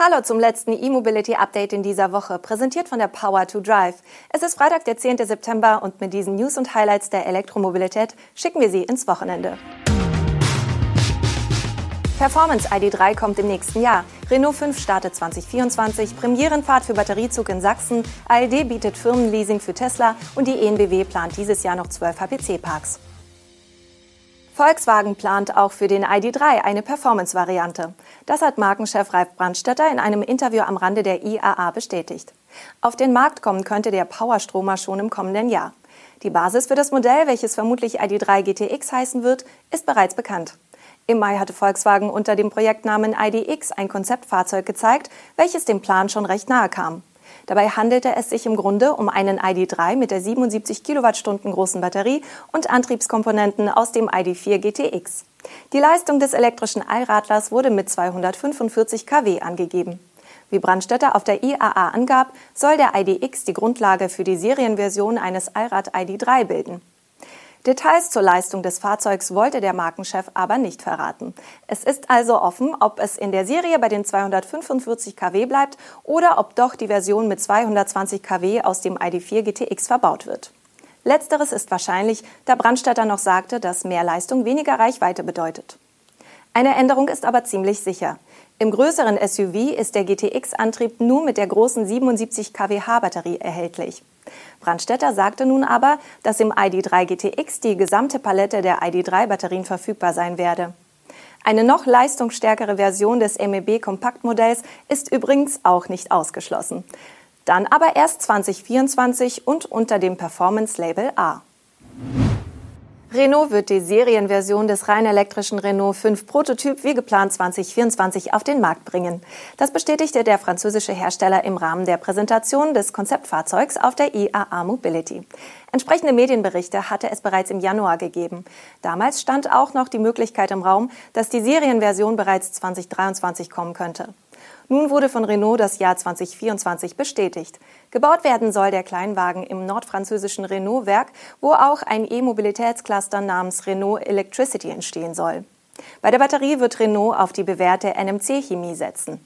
Hallo zum letzten E-Mobility-Update in dieser Woche, präsentiert von der Power to Drive. Es ist Freitag, der 10. September und mit diesen News und Highlights der Elektromobilität schicken wir Sie ins Wochenende. Performance ID3 kommt im nächsten Jahr. Renault 5 startet 2024, Premierenfahrt für Batteriezug in Sachsen, ALD bietet Firmenleasing für Tesla und die ENBW plant dieses Jahr noch 12 HPC-Parks. Volkswagen plant auch für den ID3 eine Performance-Variante. Das hat Markenchef Ralf Brandstetter in einem Interview am Rande der IAA bestätigt. Auf den Markt kommen könnte der Powerstromer schon im kommenden Jahr. Die Basis für das Modell, welches vermutlich ID3 GTX heißen wird, ist bereits bekannt. Im Mai hatte Volkswagen unter dem Projektnamen IDX ein Konzeptfahrzeug gezeigt, welches dem Plan schon recht nahe kam. Dabei handelte es sich im Grunde um einen ID3 mit der 77 Kilowattstunden großen Batterie und Antriebskomponenten aus dem ID4 GTX. Die Leistung des elektrischen Allradlers wurde mit 245 kW angegeben. Wie Brandstätter auf der IAA angab, soll der IDX die Grundlage für die Serienversion eines Allrad ID3 bilden. Details zur Leistung des Fahrzeugs wollte der Markenchef aber nicht verraten. Es ist also offen, ob es in der Serie bei den 245 kW bleibt oder ob doch die Version mit 220 kW aus dem ID4 GTX verbaut wird. Letzteres ist wahrscheinlich, da Brandstätter noch sagte, dass mehr Leistung weniger Reichweite bedeutet. Eine Änderung ist aber ziemlich sicher. Im größeren SUV ist der GTX-Antrieb nur mit der großen 77 kWh Batterie erhältlich. Brandstätter sagte nun aber, dass im ID3 GTX die gesamte Palette der ID3-Batterien verfügbar sein werde. Eine noch leistungsstärkere Version des MEB Kompaktmodells ist übrigens auch nicht ausgeschlossen. Dann aber erst 2024 und unter dem Performance-Label A. Renault wird die Serienversion des rein elektrischen Renault 5 Prototyp wie geplant 2024 auf den Markt bringen. Das bestätigte der französische Hersteller im Rahmen der Präsentation des Konzeptfahrzeugs auf der IAA Mobility. Entsprechende Medienberichte hatte es bereits im Januar gegeben. Damals stand auch noch die Möglichkeit im Raum, dass die Serienversion bereits 2023 kommen könnte. Nun wurde von Renault das Jahr 2024 bestätigt. Gebaut werden soll der Kleinwagen im nordfranzösischen Renault-Werk, wo auch ein E-Mobilitätscluster namens Renault Electricity entstehen soll. Bei der Batterie wird Renault auf die bewährte NMC-Chemie setzen.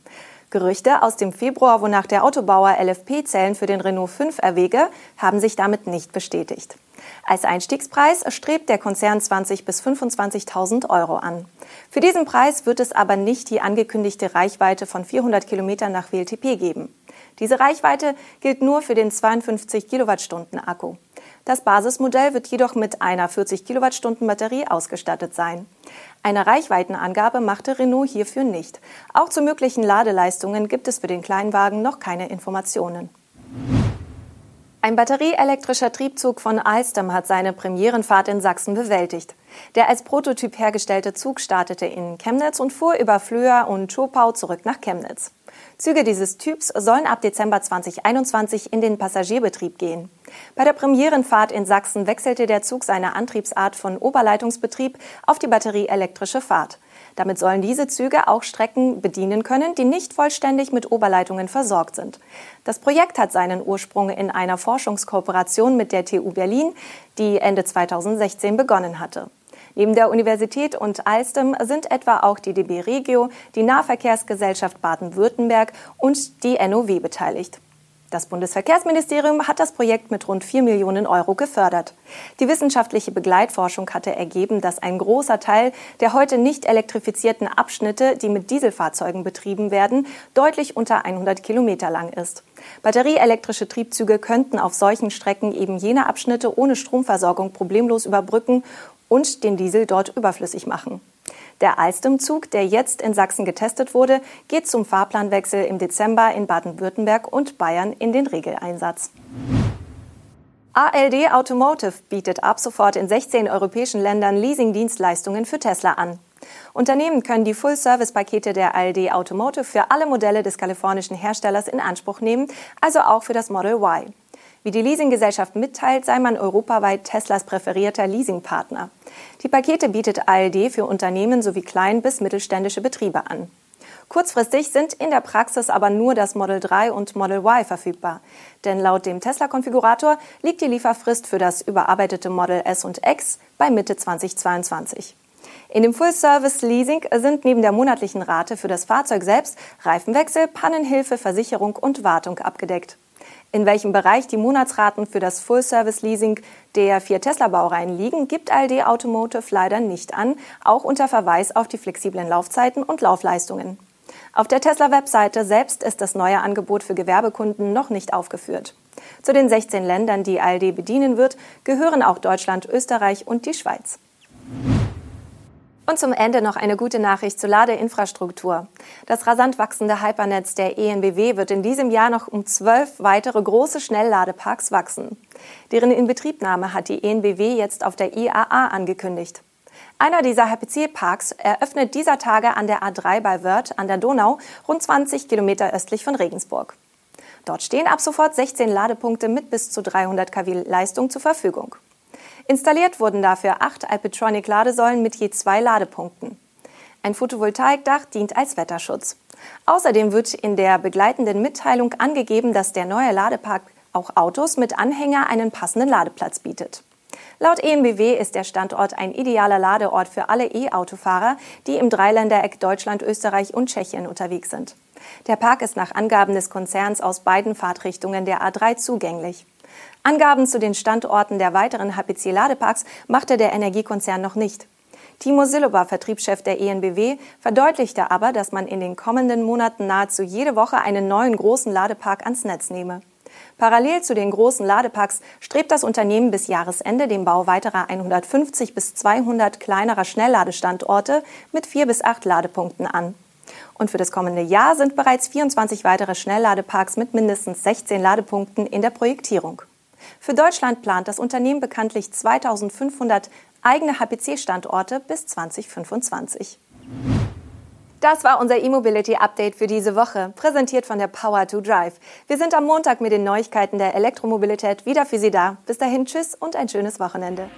Gerüchte aus dem Februar, wonach der Autobauer LFP-Zellen für den Renault 5 erwäge, haben sich damit nicht bestätigt. Als Einstiegspreis strebt der Konzern 20 bis 25.000 Euro an. Für diesen Preis wird es aber nicht die angekündigte Reichweite von 400 Kilometern nach WLTP geben. Diese Reichweite gilt nur für den 52 Kilowattstunden Akku. Das Basismodell wird jedoch mit einer 40 Kilowattstunden Batterie ausgestattet sein. Eine Reichweitenangabe machte Renault hierfür nicht. Auch zu möglichen Ladeleistungen gibt es für den Kleinwagen noch keine Informationen. Ein batterieelektrischer Triebzug von Alstom hat seine Premierenfahrt in Sachsen bewältigt. Der als Prototyp hergestellte Zug startete in Chemnitz und fuhr über Flöa und Schopau zurück nach Chemnitz. Züge dieses Typs sollen ab Dezember 2021 in den Passagierbetrieb gehen. Bei der Premierenfahrt in Sachsen wechselte der Zug seine Antriebsart von Oberleitungsbetrieb auf die batterieelektrische Fahrt. Damit sollen diese Züge auch Strecken bedienen können, die nicht vollständig mit Oberleitungen versorgt sind. Das Projekt hat seinen Ursprung in einer Forschungskooperation mit der TU Berlin, die Ende 2016 begonnen hatte. Neben der Universität und Alstom sind etwa auch die DB Regio, die Nahverkehrsgesellschaft Baden-Württemberg und die NOW beteiligt. Das Bundesverkehrsministerium hat das Projekt mit rund 4 Millionen Euro gefördert. Die wissenschaftliche Begleitforschung hatte ergeben, dass ein großer Teil der heute nicht elektrifizierten Abschnitte, die mit Dieselfahrzeugen betrieben werden, deutlich unter 100 Kilometer lang ist. Batterieelektrische Triebzüge könnten auf solchen Strecken eben jene Abschnitte ohne Stromversorgung problemlos überbrücken und den Diesel dort überflüssig machen. Der Alstom-Zug, der jetzt in Sachsen getestet wurde, geht zum Fahrplanwechsel im Dezember in Baden-Württemberg und Bayern in den Regeleinsatz. ALD Automotive bietet ab sofort in 16 europäischen Ländern Leasing-Dienstleistungen für Tesla an. Unternehmen können die Full-Service-Pakete der ALD Automotive für alle Modelle des kalifornischen Herstellers in Anspruch nehmen, also auch für das Model Y. Wie die Leasinggesellschaft mitteilt, sei man europaweit Teslas präferierter Leasingpartner. Die Pakete bietet ALD für Unternehmen sowie klein- bis mittelständische Betriebe an. Kurzfristig sind in der Praxis aber nur das Model 3 und Model Y verfügbar. Denn laut dem Tesla-Konfigurator liegt die Lieferfrist für das überarbeitete Model S und X bei Mitte 2022. In dem Full-Service-Leasing sind neben der monatlichen Rate für das Fahrzeug selbst Reifenwechsel, Pannenhilfe, Versicherung und Wartung abgedeckt. In welchem Bereich die Monatsraten für das Full-Service-Leasing der vier Tesla-Baureihen liegen, gibt ALD Automotive leider nicht an, auch unter Verweis auf die flexiblen Laufzeiten und Laufleistungen. Auf der Tesla-Webseite selbst ist das neue Angebot für Gewerbekunden noch nicht aufgeführt. Zu den 16 Ländern, die ALD bedienen wird, gehören auch Deutschland, Österreich und die Schweiz. Und zum Ende noch eine gute Nachricht zur Ladeinfrastruktur. Das rasant wachsende Hypernetz der ENBW wird in diesem Jahr noch um zwölf weitere große Schnellladeparks wachsen. Deren Inbetriebnahme hat die ENBW jetzt auf der IAA angekündigt. Einer dieser HPC-Parks eröffnet dieser Tage an der A3 bei Wörth an der Donau, rund 20 Kilometer östlich von Regensburg. Dort stehen ab sofort 16 Ladepunkte mit bis zu 300 kW Leistung zur Verfügung. Installiert wurden dafür acht Alpitronic-Ladesäulen mit je zwei Ladepunkten. Ein Photovoltaikdach dient als Wetterschutz. Außerdem wird in der begleitenden Mitteilung angegeben, dass der neue Ladepark auch Autos mit Anhänger einen passenden Ladeplatz bietet. Laut EMBW ist der Standort ein idealer Ladeort für alle E-Autofahrer, die im Dreiländereck Deutschland, Österreich und Tschechien unterwegs sind. Der Park ist nach Angaben des Konzerns aus beiden Fahrtrichtungen der A3 zugänglich. Angaben zu den Standorten der weiteren HPC-Ladeparks machte der Energiekonzern noch nicht. Timo Sillober, Vertriebschef der ENBW, verdeutlichte aber, dass man in den kommenden Monaten nahezu jede Woche einen neuen großen Ladepark ans Netz nehme. Parallel zu den großen Ladeparks strebt das Unternehmen bis Jahresende den Bau weiterer 150 bis 200 kleinerer Schnellladestandorte mit vier bis acht Ladepunkten an. Und für das kommende Jahr sind bereits 24 weitere Schnellladeparks mit mindestens 16 Ladepunkten in der Projektierung. Für Deutschland plant das Unternehmen bekanntlich 2500 eigene HPC-Standorte bis 2025. Das war unser E-Mobility Update für diese Woche, präsentiert von der Power to Drive. Wir sind am Montag mit den Neuigkeiten der Elektromobilität wieder für Sie da. Bis dahin, tschüss und ein schönes Wochenende.